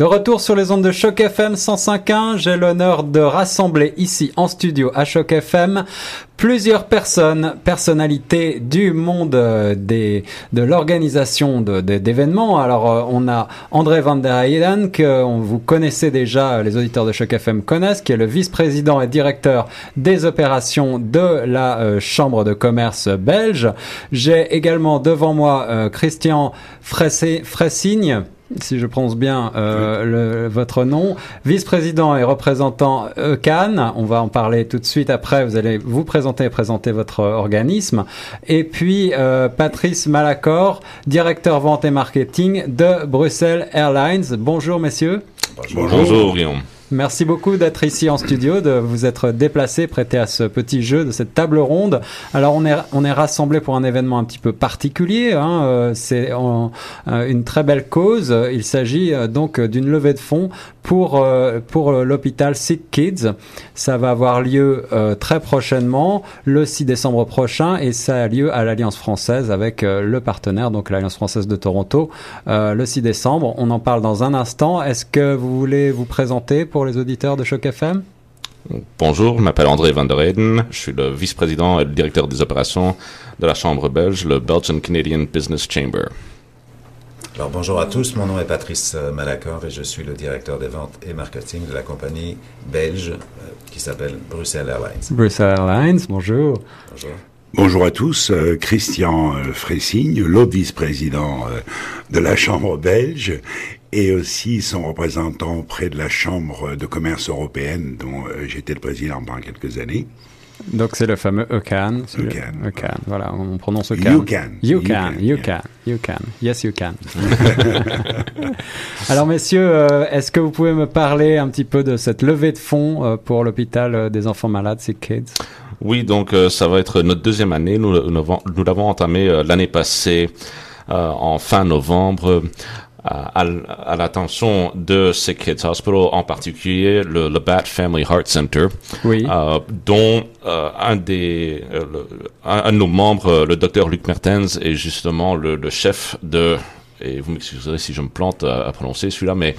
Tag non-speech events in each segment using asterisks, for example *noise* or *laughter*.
De retour sur les ondes de Choc FM 105.1, j'ai l'honneur de rassembler ici en studio à Choc FM plusieurs personnes, personnalités du monde euh, de l'organisation d'événements. Alors, euh, on a André Van der Heyden, que vous connaissez déjà, les auditeurs de Choc FM connaissent, qui est le vice-président et directeur des opérations de la euh, Chambre de commerce belge. J'ai également devant moi Christian Fressigne, si je prononce bien euh, le, votre nom, vice-président et représentant ECAN. On va en parler tout de suite après. Vous allez vous présenter et présenter votre organisme. Et puis euh, Patrice Malacor, directeur vente et marketing de Bruxelles Airlines. Bonjour messieurs. Bonjour, Bonjour Guillaume. Merci beaucoup d'être ici en studio, de vous être déplacé, prêté à ce petit jeu de cette table ronde. Alors on est on est rassemblés pour un événement un petit peu particulier. Hein. Euh, c'est euh, une très belle cause. Il s'agit euh, donc d'une levée de fonds pour pour l'hôpital Sick Kids. Ça va avoir lieu très prochainement, le 6 décembre prochain, et ça a lieu à l'Alliance française avec le partenaire, donc l'Alliance française de Toronto, le 6 décembre. On en parle dans un instant. Est-ce que vous voulez vous présenter pour les auditeurs de Choc FM Bonjour, je m'appelle André van der Eyden, je suis le vice-président et le directeur des opérations de la Chambre belge, le Belgian Canadian Business Chamber. Alors bonjour à tous, mon nom est Patrice Malacor et je suis le directeur des ventes et marketing de la compagnie belge euh, qui s'appelle Bruxelles Airlines. Bruxelles Airlines, bonjour. Bonjour. Bonjour à tous, euh, Christian euh, Fressigne, l'autre vice-président de la Chambre belge et aussi son représentant auprès de la Chambre de commerce européenne dont euh, j'étais le président pendant quelques années. Donc c'est le fameux ECAN. ECAN. ECAN. Voilà, on prononce ECAN. You can. You can. You can. You can. Yes, you can. *laughs* Alors messieurs, euh, est-ce que vous pouvez me parler un petit peu de cette levée de fonds euh, pour l'hôpital des enfants malades, Sick Kids? Oui, donc ça va être notre deuxième année. Nous, nous l'avons entamé l'année passée en fin novembre à, à l'attention de ces Kids Hospital, en particulier le, le Bat Family Heart Center, oui. euh, dont euh, un des euh, un, de nos membres, le docteur Luc Mertens, est justement le, le chef de et vous m'excuserez si je me plante à, à prononcer celui-là, mais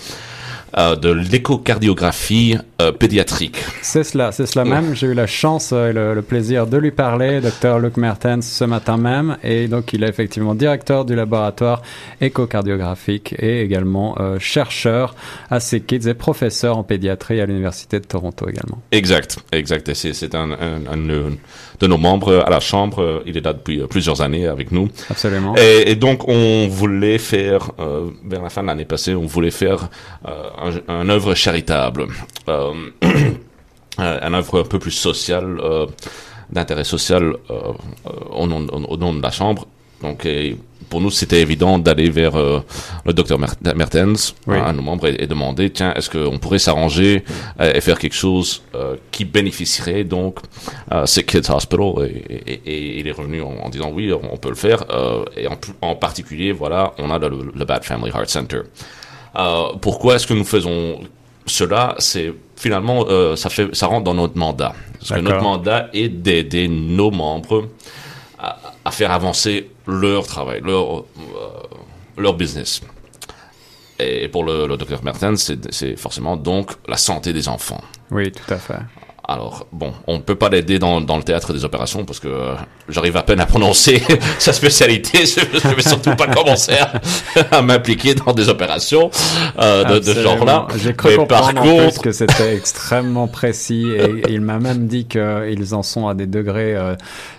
euh, de l'échocardiographie pédiatrique. C'est cela, c'est cela même. J'ai eu la chance et le, plaisir de lui parler, docteur Luc Mertens, ce matin même. Et donc, il est effectivement directeur du laboratoire échocardiographique et également euh, chercheur à ces kids et professeur en pédiatrie à l'Université de Toronto également. Exact, exact. C'est un, un, un, de nos membres à la Chambre. Il est là depuis plusieurs années avec nous. Absolument. Et, et donc, on voulait faire, vers la fin de l'année passée, on voulait faire un, un œuvre charitable, euh, *clears throat* un œuvre un peu plus sociale, euh, d'intérêt social euh, au, nom, au, nom, de la Chambre. Donc, pour nous, c'était évident d'aller vers le docteur Mertens, oui. un de nos membres, et, demander, tiens, est-ce qu'on pourrait s'arranger et faire quelque chose qui bénéficierait donc à ces Kids Hospital et, et, il est revenu en, disant, oui, on peut le faire. et en, en, particulier, voilà, on a le, le Bad Family Heart Center. Euh, pourquoi est-ce que nous faisons cela C'est finalement, euh, ça, fait, ça rentre dans notre mandat. Parce que notre mandat est d'aider nos membres à, à, faire avancer leur travail, leur, euh, leur business. Et pour le, le docteur Mertens, c'est forcément donc la santé des enfants. Oui, tout à fait. Alors, bon, on ne peut pas l'aider dans, dans, le théâtre des opérations parce que euh, j'arrive à peine à prononcer *laughs* sa spécialité. *laughs* Je ne vais surtout pas commencer à, *laughs* à m'impliquer dans des opérations euh, de, ce genre-là. J'ai cru Mais par contre... que c'était extrêmement précis et, et il m'a même dit qu'ils en sont à des degrés euh,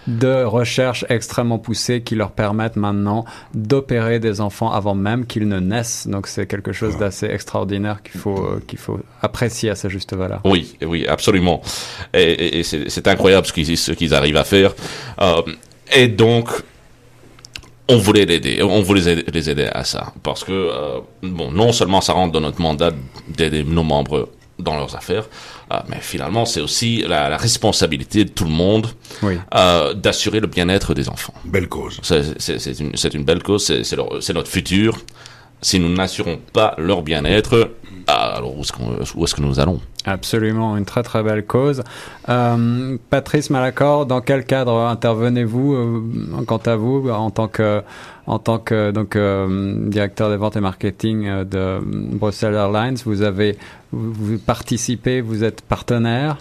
de recherche extrêmement poussés qui leur permettent maintenant d'opérer des enfants avant même qu'ils ne naissent. Donc c'est quelque chose d'assez extraordinaire qu'il faut, qu'il faut apprécier à sa juste valeur. Oui, oui, absolument. Et, et c'est incroyable ce qu'ils ce qu'ils arrivent à faire. Euh, et donc, on voulait l'aider, on voulait les aider à ça, parce que euh, bon, non seulement ça rentre dans notre mandat d'aider nos membres dans leurs affaires, euh, mais finalement c'est aussi la, la, responsabilité de tout le monde oui. euh, d'assurer le bien-être des enfants. Belle cause. C'est une, une belle cause, c'est notre futur. Si nous n'assurons pas leur bien-être, alors où est-ce, qu'on, où est-ce que nous allons? Absolument, une très très belle cause. Euh, Patrice Malacor, dans quel cadre intervenez-vous euh, quant à vous en tant que en tant que donc euh, directeur des ventes et marketing euh, de Brussels Airlines Vous avez vous, vous participez, vous êtes partenaire?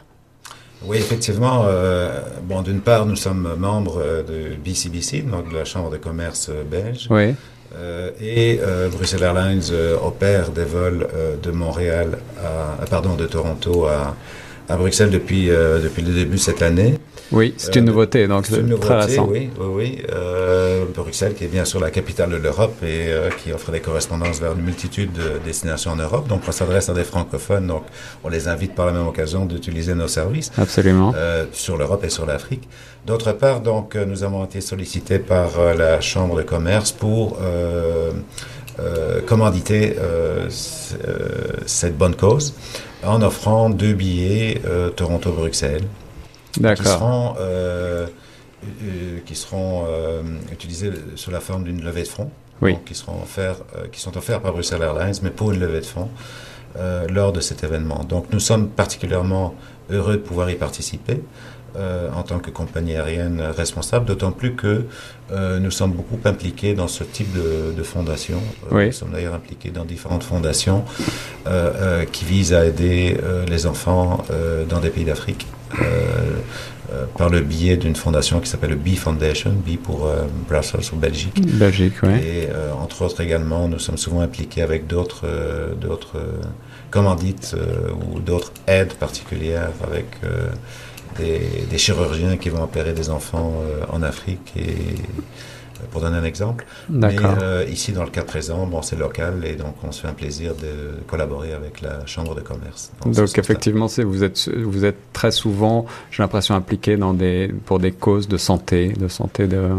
Oui, effectivement. euh, bon, d'une part, nous sommes membres de BCBC, donc de la Chambre de commerce belge. Oui. Euh, et euh, Brussels Airlines euh, opère des vols euh, de Montréal à, pardon, de Toronto à, à Bruxelles depuis, euh, depuis le début de cette année. Oui, c'est Euh, une nouveauté, donc C'est une très nouveauté, récent. oui, oui, oui. Euh, Bruxelles, qui est bien sûr la capitale de l'Europe et euh, qui offre des correspondances vers une multitude de destinations en Europe. Donc, on s'adresse à des francophones. Donc, on les invite par la même occasion d'utiliser nos services Absolument. euh, sur l'Europe et sur l'Afrique. D'autre part, donc, euh, nous avons été sollicités par euh, la Chambre de commerce pour euh, euh, commanditer euh, euh, cette bonne cause en offrant deux billets euh, Toronto-Bruxelles qui seront, euh, euh, qui seront utilisés sous la forme d'une levée de fonds. Oui. Donc, qui, seront offerts, qui sont offerts par Bruxelles Airlines, mais pour une levée de fonds lors de cet événement. Donc nous sommes particulièrement heureux de pouvoir y participer. Euh, en tant que compagnie aérienne responsable, d'autant plus que euh, nous sommes beaucoup impliqués dans ce type de, de fondation. Euh, Oui. Nous sommes d'ailleurs impliqués dans différentes fondations qui visent à aider les enfants dans des pays d'Afrique par le biais d'une fondation qui s'appelle le B Foundation, B pour euh, Brussels ou Belgique. Belgique, oui. Et euh, entre autres également, nous sommes souvent impliqués avec d'autres euh, d'autres commandites ou d'autres aides particulières avec des, des chirurgiens qui vont opérer des enfants euh, en Afrique et euh, pour donner un exemple. Mais euh, ici, dans le cas présent, bon, c'est local et donc on se fait un plaisir de collaborer avec la Chambre de commerce. Donc effectivement, c'est vous êtes vous êtes très souvent, j'ai l'impression impliqué dans des pour des causes de santé, de santé de, euh,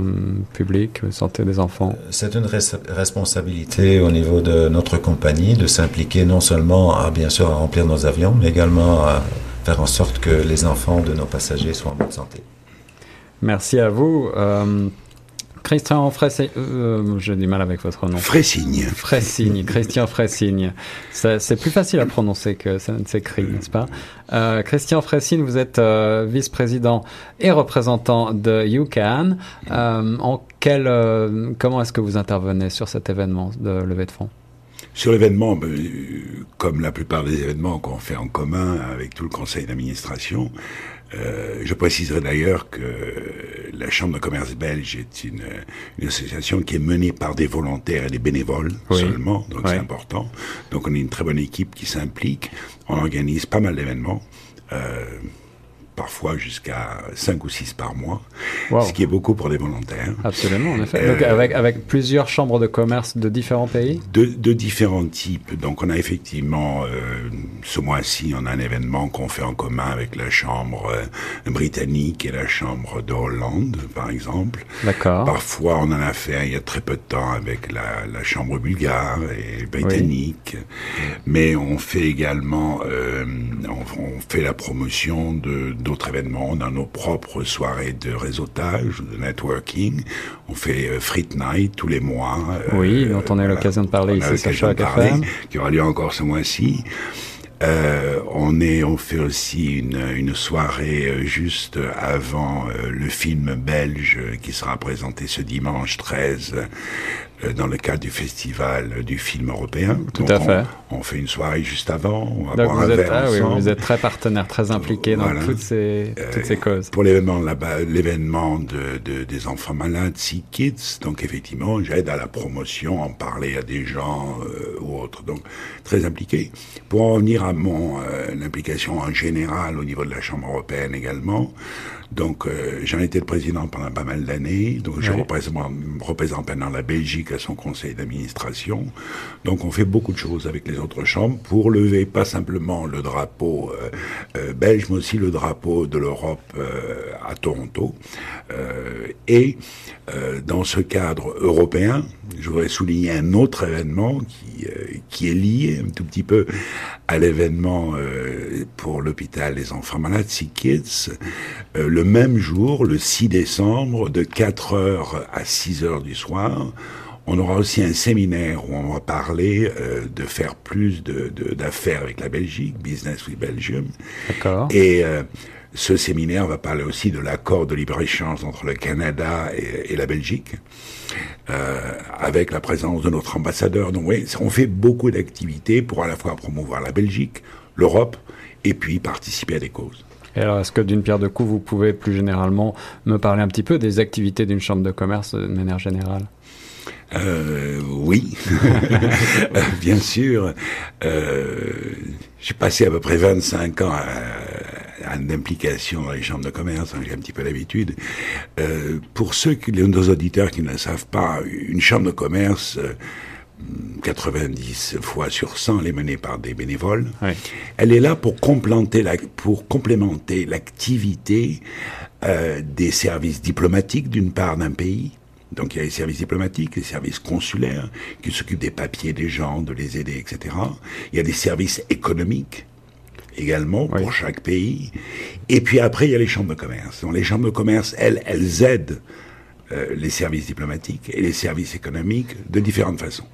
publique, de santé des enfants. C'est une res- responsabilité au niveau de notre compagnie de s'impliquer non seulement à bien sûr à remplir nos avions, mais également à faire en sorte que les enfants de nos passagers soient en bonne santé. Merci à vous. Euh, Christian Fressigne, euh, j'ai du mal avec votre nom. Frésigne. Fressigne, Christian Fressigne. C'est plus facile à prononcer que ça ne s'écrit, n'est-ce pas? Euh, Christian Fressigne, vous êtes euh, vice-président et représentant de UCAN. Euh, en quel, euh, comment est-ce que vous intervenez sur cet événement de levée de fonds? Sur l'événement, ben, euh, comme la plupart des événements qu'on fait en commun avec tout le conseil d'administration, euh, je préciserai d'ailleurs que la Chambre de commerce belge est une, une association qui est menée par des volontaires et des bénévoles Oui. seulement, donc Oui. c'est important. Donc on est une très bonne équipe qui s'implique. On organise pas mal d'événements. Euh, parfois jusqu'à 5 ou 6 par mois, Wow. ce qui est beaucoup pour des volontaires. Absolument, en effet. Euh, Donc avec, avec plusieurs chambres de commerce de différents pays de, de différents types. Donc, on a effectivement, euh, ce mois-ci, on a un événement qu'on fait en commun avec la Chambre euh, britannique et la Chambre de Hollande, par exemple. D'accord. Parfois, on en a fait il y a très peu de temps avec la, la Chambre bulgare et britannique. Mais on fait également, euh, on, on fait la promotion de d'autres événements. On a nos propres soirées de réseautage, de networking. On fait euh, Fright Night tous les mois. euh, Oui, dont on a l'occasion de parler ici sur Choc FM. qui aura lieu encore ce mois-ci. Euh, on est, on fait aussi une, une soirée euh, juste avant euh, le film belge qui sera présenté ce dimanche 13 euh, dans le cadre du festival du film européen. Tout Donc, à on- fait. On, fait une soirée juste avant. On va Donc boire un vous êtes, verre ah oui, vous êtes très partenaire, très impliqué dans toutes ces, toutes ces causes. Pour l'événement là-bas, l'événement de, de- des enfants malades, Sea Kids, donc effectivement, j'aide à la promotion, en parler à des gens euh, ou autres, donc très impliqué. Pour en revenir à mon euh, implication en général au niveau de la Chambre européenne également, donc euh, j'en étais le président pendant pas mal d'années, donc je représente, représente maintenant la Belgique à son conseil d'administration. Donc on fait beaucoup de choses avec les autres chambres pour lever pas simplement le drapeau euh, euh, belge, mais aussi le drapeau de l'Europe euh, à Toronto. Euh, et euh, dans ce cadre européen, je voudrais souligner un autre événement qui, euh, qui est lié un tout petit peu à l'événement euh, pour l'hôpital des enfants malades, Sea Kids. Le même jour, le 6 décembre, de 4 heures à 6 heures du soir, On aura aussi un séminaire où on va parler euh, de faire plus d'affaires de, avec la Belgique, Business with Belgium. D'accord. Et euh, ce séminaire va parler aussi de l'accord de libre-échange entre le Canada et, et la Belgique, euh, avec la présence de notre ambassadeur. Donc oui, on fait beaucoup d'activités pour à la fois promouvoir la Belgique, l'Europe, et puis participer à des causes. Et alors, est-ce que d'une pierre de coups, vous pouvez plus généralement me parler un petit peu des activités d'une chambre de commerce de manière générale? Euh, oui, *laughs* bien sûr. Euh, j'ai passé à peu près 25 ans à, à une implication dans les chambres de commerce, hein, j'ai un petit peu l'habitude. Euh, pour ceux, qui, nos auditeurs qui ne le savent pas, une chambre de commerce... 90 fois sur 100, elle est menée par des bénévoles. Elle est là pour complémenter la, pour complémenter l'activité euh, des services diplomatiques d'une part d'un pays. Donc il y a les services diplomatiques, les services consulaires qui s'occupent des papiers des gens, de les aider, etc. Il y a des services économiques également pour chaque pays. Et puis après, il y a les chambres de commerce. Donc les chambres de commerce, elles, elles aident euh, les services diplomatiques et les services économiques de différentes façons.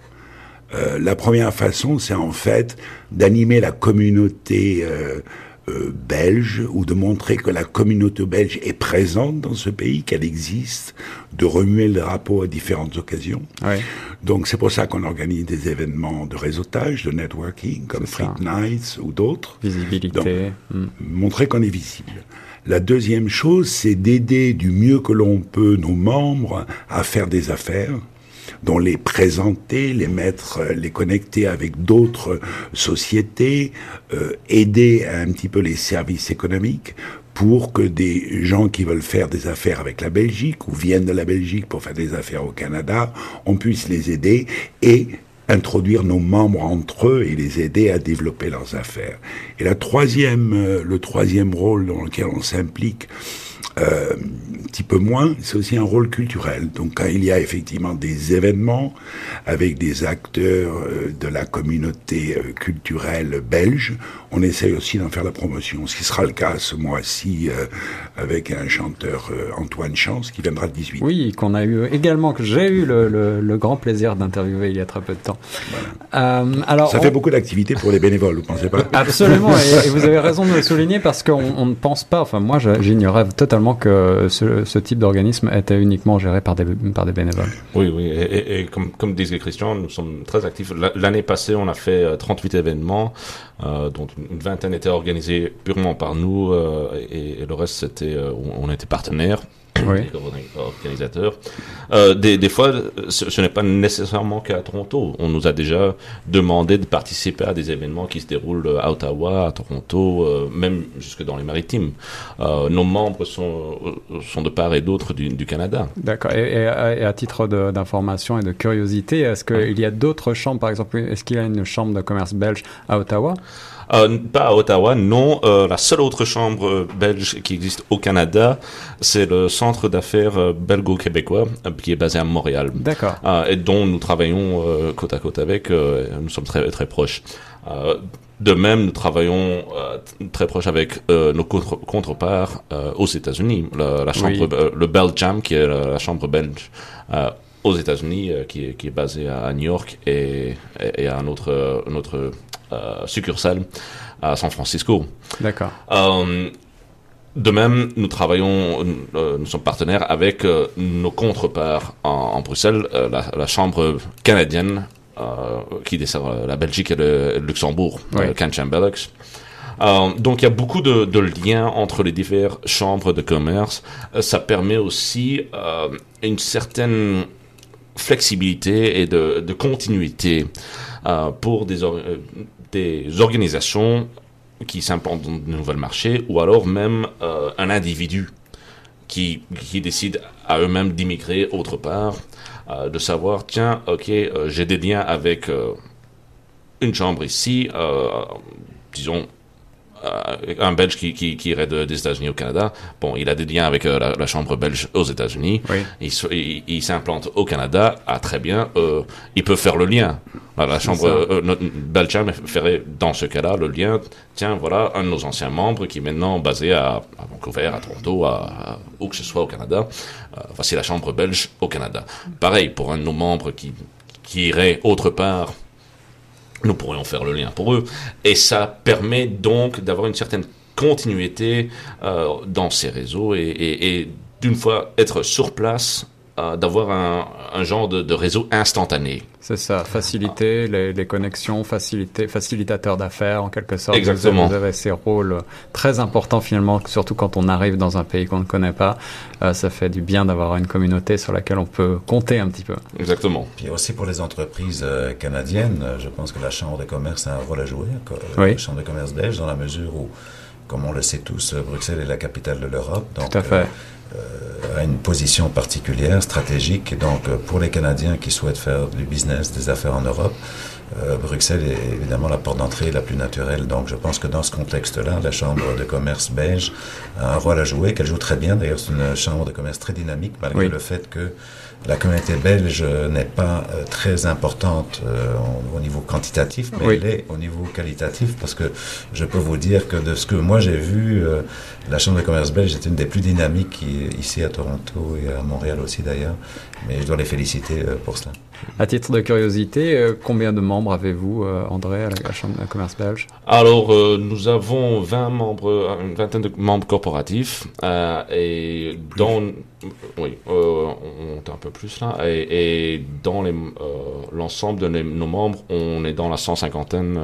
Euh, la première façon, c'est en fait d'animer la communauté euh, euh, belge ou de montrer que la communauté belge est présente dans ce pays, qu'elle existe, de remuer le drapeau à différentes occasions. Donc c'est pour ça qu'on organise des événements de réseautage, de networking, comme Street Nights ou d'autres. Visibilité. Hmm. Montrer qu'on est visible. La deuxième chose, c'est d'aider du mieux que l'on peut nos membres à faire des affaires dont les présenter, les mettre, euh, les connecter avec d'autres sociétés, euh, aider un petit peu les services économiques pour que des gens qui veulent faire des affaires avec la Belgique ou viennent de la Belgique pour faire des affaires au Canada, on puisse les aider et introduire nos membres entre eux et les aider à développer leurs affaires. Et la troisième, euh, le troisième rôle dans lequel on s'implique, euh, petit peu moins, c'est aussi un rôle culturel. Donc quand il y a effectivement des événements avec des acteurs euh, de la communauté euh, culturelle belge, on essaye aussi d'en faire la promotion. Ce qui sera le cas ce mois-ci avec un chanteur Antoine Chance qui viendra le 18. Oui, qu'on a eu également, que j'ai eu le, le, grand plaisir d'interviewer il y a très peu de temps. alors, Ça fait beaucoup d'activités pour les bénévoles, vous pensez pas? Absolument, et, vous *laughs* avez raison de le souligner parce qu'on ne pense pas, enfin moi j'ignorais totalement que ce, type d'organisme était uniquement géré par des, bénévoles. Oui, oui, et, comme, comme, disait Christian, nous sommes très actifs. L'année passée, on a fait 38 euh, événements, euh, dont une vingtaine étaient organisés purement par nous, euh, et, le reste, on était partenaires oui. organisateurs. Euh, des, des, fois, ce, n'est pas nécessairement qu'à Toronto. On nous a déjà demandé de participer à des événements qui se déroulent à Ottawa, à Toronto, euh, même jusque dans les maritimes. Euh, nos membres sont, sont de part et d'autre du, du, Canada. D'accord. Et, à titre d'information et de curiosité, est-ce qu'il y a d'autres chambres, par exemple, est-ce qu'il y a une chambre de commerce belge à Ottawa? Euh, pas à Ottawa, non. Euh, la seule autre chambre belge qui existe au Canada, c'est le Centre d'affaires euh, belgo-québécois, qui est basé à Montréal. D'accord. et dont nous travaillons côte à côte avec. nous sommes très très proches. De même, nous travaillons très proches avec nos contreparts aux États-Unis. La, chambre, le Belgium, qui est la, chambre belge aux États-Unis, qui, est, qui est basée à, New York, et, et, à autre, un autre euh, succursale à San Francisco. D'accord. Euh, de même, nous travaillons, euh, nous sommes partenaires avec nos contreparts en, Bruxelles, la, Chambre canadienne qui dessert la Belgique et le, Luxembourg, oui. donc il y a beaucoup de, liens entre les diverses chambres de commerce. ça permet aussi une certaine flexibilité et de, de continuité pour des, des organisations qui s'implantent dans de nouveaux marchés ou alors même euh, un individu qui, qui décide à eux-mêmes d'immigrer autre part, euh, de savoir, tiens, ok, euh, j'ai des liens avec une chambre ici, disons, un Belge qui, qui, qui irait de- des États-Unis au Canada, bon, il a des liens avec euh, la, la chambre belge aux États-Unis. Oui. Il, se- il, il s'implante au Canada. Ah, très bien. Euh, il peut faire le lien. La, la chambre euh, belge ferait dans ce cas-là le lien. Tiens, voilà un de nos anciens membres qui est maintenant basé à, à Vancouver, à Toronto, à, à- où que ce soit au Canada. Euh, voici la chambre belge au Canada. Pareil pour un de nos membres qui qui irait autre part nous pourrions faire le lien pour eux. Et ça permet donc d'avoir une certaine continuité euh, dans ces réseaux et, d'une fois être sur place, euh, d'avoir un, un genre de, de réseau instantané. C'est ça, faciliter les, les connexions, faciliter, facilitateur d'affaires en quelque sorte. Exactement. Vous avez, ces rôles très importants finalement, surtout quand on arrive dans un pays qu'on ne connaît pas. Euh, ça fait du bien d'avoir une communauté sur laquelle on peut compter un petit peu. Exactement. Puis aussi pour les entreprises euh, canadiennes, je pense que la Chambre de commerce a un rôle à jouer, Oui. la Chambre de commerce belge, dans la mesure où, comme on le sait tous, Bruxelles est la capitale de l'Europe. Tout à fait. Euh, a une position particulière, stratégique. Et donc, euh, pour les Canadiens qui souhaitent faire du business, des affaires en Europe, euh, Bruxelles est évidemment la porte d'entrée la plus naturelle. Donc, je pense que dans ce contexte-là, la Chambre de commerce belge a un rôle à jouer, qu'elle joue très bien. D'ailleurs, c'est une Chambre de commerce très dynamique, malgré Oui. le fait que la communauté belge n'est pas euh, très importante euh, au- au niveau quantitatif, mais Oui. elle est au niveau qualitatif, parce que je peux vous dire que de ce que moi j'ai vu, euh, la Chambre de commerce belge est une des plus dynamiques ici à Toronto et à Montréal aussi d'ailleurs, mais je dois les féliciter euh, pour cela. À titre de curiosité, euh, combien de membres avez-vous, euh, André, à la, la Chambre de commerce belge? Alors, euh, nous avons 20 membres, une vingtaine de membres corporatifs, euh, et dans, oui, euh, on monte un peu plus là, et, et dans euh, l'ensemble de nos membres, on est dans la cent cinquantaine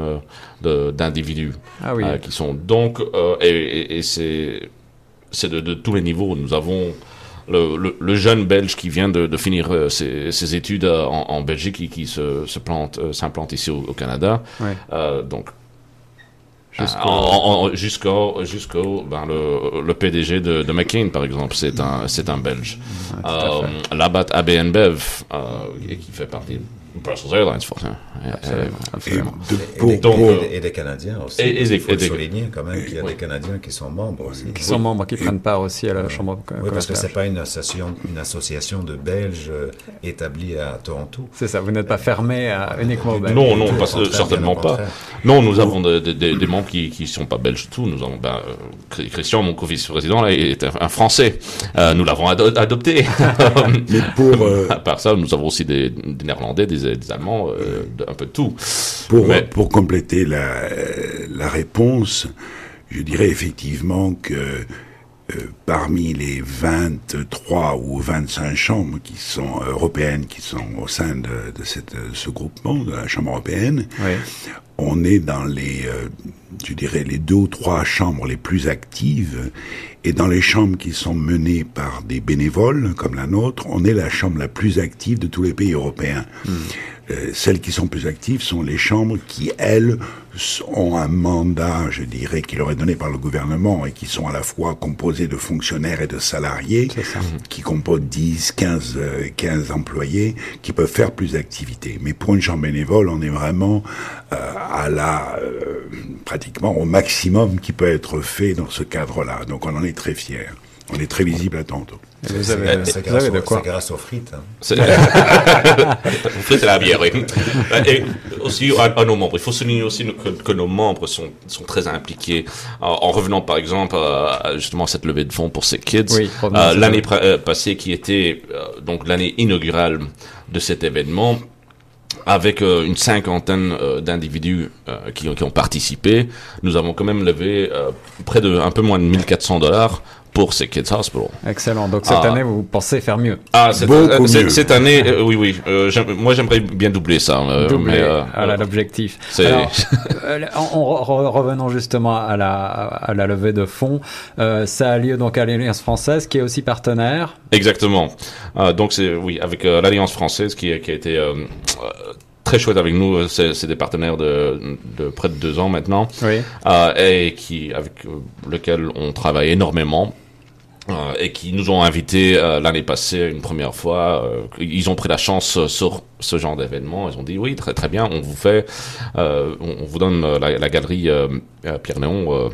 euh, d'individus Ah oui, euh, qui sont donc, et, et- et c'est, de, de tous les niveaux. Nous avons le, le, le jeune belge qui vient de, de finir ses, ses études en, en Belgique et qui se, se plante, s'implante ici au, au Canada. Ouais. Donc Jusqu'au- en- jusqu'au jusqu'au ben, le, le PDG de, de McCain par exemple c'est un c'est un Belge fait. euh, Labat ABN Bev euh, qui fait partie Brussels Airlines forcément Absolument, Et, absolument. de- Et, pour- et euh, des- et des Canadiens aussi. et- et Il des- faut et le des- souligner quand même qu'il y a Oui. des Canadiens qui sont membres aussi. Qui sont membres, qui prennent part aussi à la Chambre de Oui, parce que c'est pas une association, une association de Belges euh, établie à Toronto. C'est ça, vous n'êtes pas fermé à uniquement aux Belges. non non pas- certainement pas non nous avons des des- des- des membres qui qui sont pas belges du tout nous avons ben, euh, Chri- Christian mon co-vice-président là est un, un français Euh, nous l'avons ado- adopté *laughs* mais pour, euh, à part ça nous avons aussi des, des néerlandais des, des allemands euh, un peu de tout Pour, Mais- pour compléter la, la réponse, je dirais effectivement que euh, parmi les 23 ou 25 chambres qui sont européennes, qui sont au sein de, de cette, ce groupement, de la Chambre européenne, Oui. on est dans les, euh, je dirais, les deux ou trois chambres les plus actives. Et dans les chambres qui sont menées par des bénévoles, comme la nôtre, on est la chambre la plus active de tous les pays européens. Euh, celles qui sont plus actives sont les chambres qui, elles, ont un mandat, je dirais, qui leur est donné par le gouvernement et qui sont à la fois composées de fonctionnaires et de salariés, qui composent 10, 15, euh, 15 employés, qui peuvent faire plus d'activités. Mais pour une chambre bénévole, on est vraiment euh, à la, euh, pratiquement au maximum qui peut être fait dans ce cadre-là. Donc on en est très fiers. On est très visible à. Et vous C'est avez, grâce, avez de quoi c'est grâce aux frites. hein. *laughs* Vous faites la bière, oui. Et aussi à, à nos membres. Il faut souligner aussi que, que nos membres sont, sont très impliqués. En, en revenant par exemple à justement à cette levée de fonds pour ces kids. Oui, Euh, l'année euh, passée qui était euh, donc l'année inaugurale de cet événement avec euh, une cinquantaine euh, d'individus euh, qui, ont- qui ont participé, nous avons quand même levé euh, près de un peu moins de 1400 dollars pour ces Kids Hospital. Excellent. Donc cette Ah. année, vous pensez faire mieux. Ah, cette, Beaucoup euh, cette- mieux. cette année, euh, oui, oui. euh, moi, j'aimerais bien doubler ça. euh, Doubler mais, euh, voilà l'objectif. *laughs* euh, en, en re- revenant justement à la, à la levée de fonds, euh, ça a lieu donc à l'Alliance française qui est aussi partenaire. Exactement. Euh, donc c'est oui avec euh, l'Alliance française qui, qui a été euh, euh, très chouette avec nous. C'est des partenaires de, de près de deux ans maintenant Oui. euh, et qui avec lequel on travaille énormément. Euh, et qui nous ont invités euh, l'année passée une première fois. Euh, ils ont pris la chance sur ce genre d'événement. Ils ont dit oui, très très bien, on vous fait, on, on, vous donne la, la galerie Pierre Néon,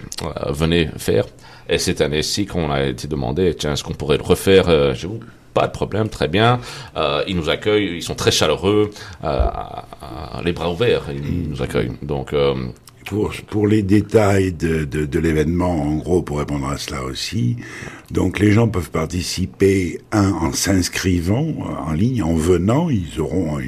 venez faire. Et cette année-ci, quand on a été demandé, tiens, est-ce qu'on pourrait le refaire Je vous pas de problème, très bien. Euh, ils nous accueillent, ils sont très chaleureux, euh, les bras ouverts, ils nous accueillent. Donc, euh, pour, pour les détails de, de, de l'événement, en gros, pour répondre à cela aussi, donc les gens peuvent participer, un, en s'inscrivant en ligne, en venant, ils auront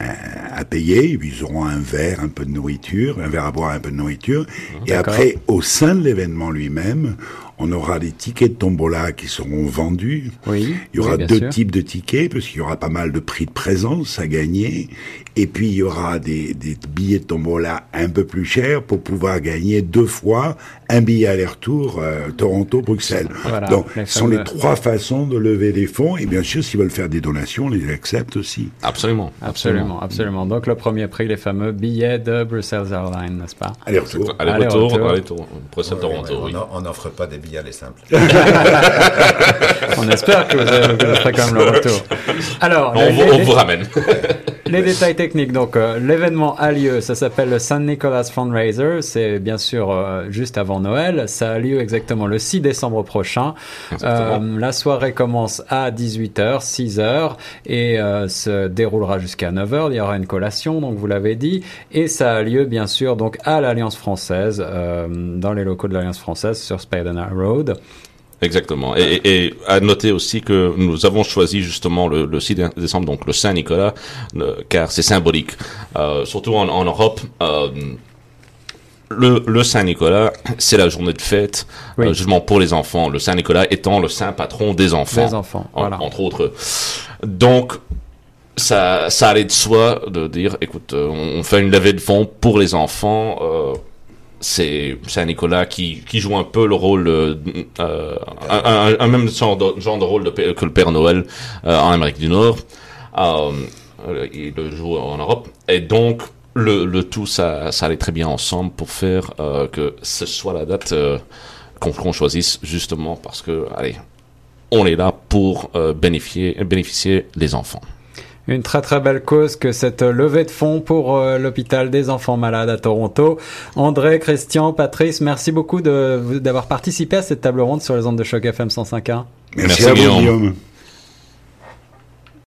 à payer, ils auront un verre, un peu de nourriture, un verre à boire, un peu de nourriture, et après, au sein de l'événement lui-même, on aura des tickets de tombola qui seront vendus. Oui, il y aura deux types de tickets parce qu'il y aura pas mal de prix de présence à gagner. Et puis il y aura des, des billets de tombola un peu plus chers pour pouvoir gagner deux fois un billet aller-retour euh, Toronto-Bruxelles. Donc ce sont les trois façons de lever des fonds. Et bien sûr, s'ils veulent faire des donations, on les accepte aussi. Absolument. Absolument, absolument. Donc le premier prix, les fameux billets de Bruxelles Airlines, n'est-ce pas Aller-retour. Aller-retour. Bruxelles-Toronto, oui. On n'offre pas des billets simples. *laughs* on espère que vous, ferez quand même le retour. *laughs* Alors, on, vous, ramène. *laughs* les détails techniques. Donc, euh, l'événement a lieu. Ça s'appelle le Saint Nicholas Fundraiser. C'est bien sûr euh, juste avant Noël. Ça a lieu exactement le 6 décembre prochain. Euh, la soirée commence à 18h, 6h et se déroulera jusqu'à 9h. Il y aura une collation, donc vous l'avez dit. Et ça a lieu bien sûr donc à l'Alliance française, dans les locaux de l'Alliance française sur Spadina Road. Exactement. Et, et, à noter aussi que nous avons choisi justement le, le 6 décembre, donc le Saint-Nicolas, car c'est symbolique. Euh, surtout en, en Europe, euh, le, le Saint-Nicolas, c'est la journée de fête, euh, justement pour les enfants. Le Saint-Nicolas étant le saint patron des enfants. Des enfants, voilà. entre autres. Donc, ça, ça allait de soi de dire, écoute, euh, on fait une levée de fonds pour les enfants. Euh, c'est Saint-Nicolas qui, qui joue un peu le rôle, euh, euh un, un, même genre de, rôle de, que le Père Noël euh, en Amérique du Nord. Euh, il le joue en Europe. Et donc, le, le tout, ça, ça allait très bien ensemble pour faire que ce soit la date qu'on choisisse justement parce que, allez, on est là pour bénéficier, bénéficier des enfants une très très belle cause que cette levée de fonds pour euh, l'hôpital des enfants malades à Toronto. André, Christian, Patrice, merci beaucoup d'avoir participé à cette table ronde sur les ondes de choc FM 105.1. Merci, merci à vous, Guillaume.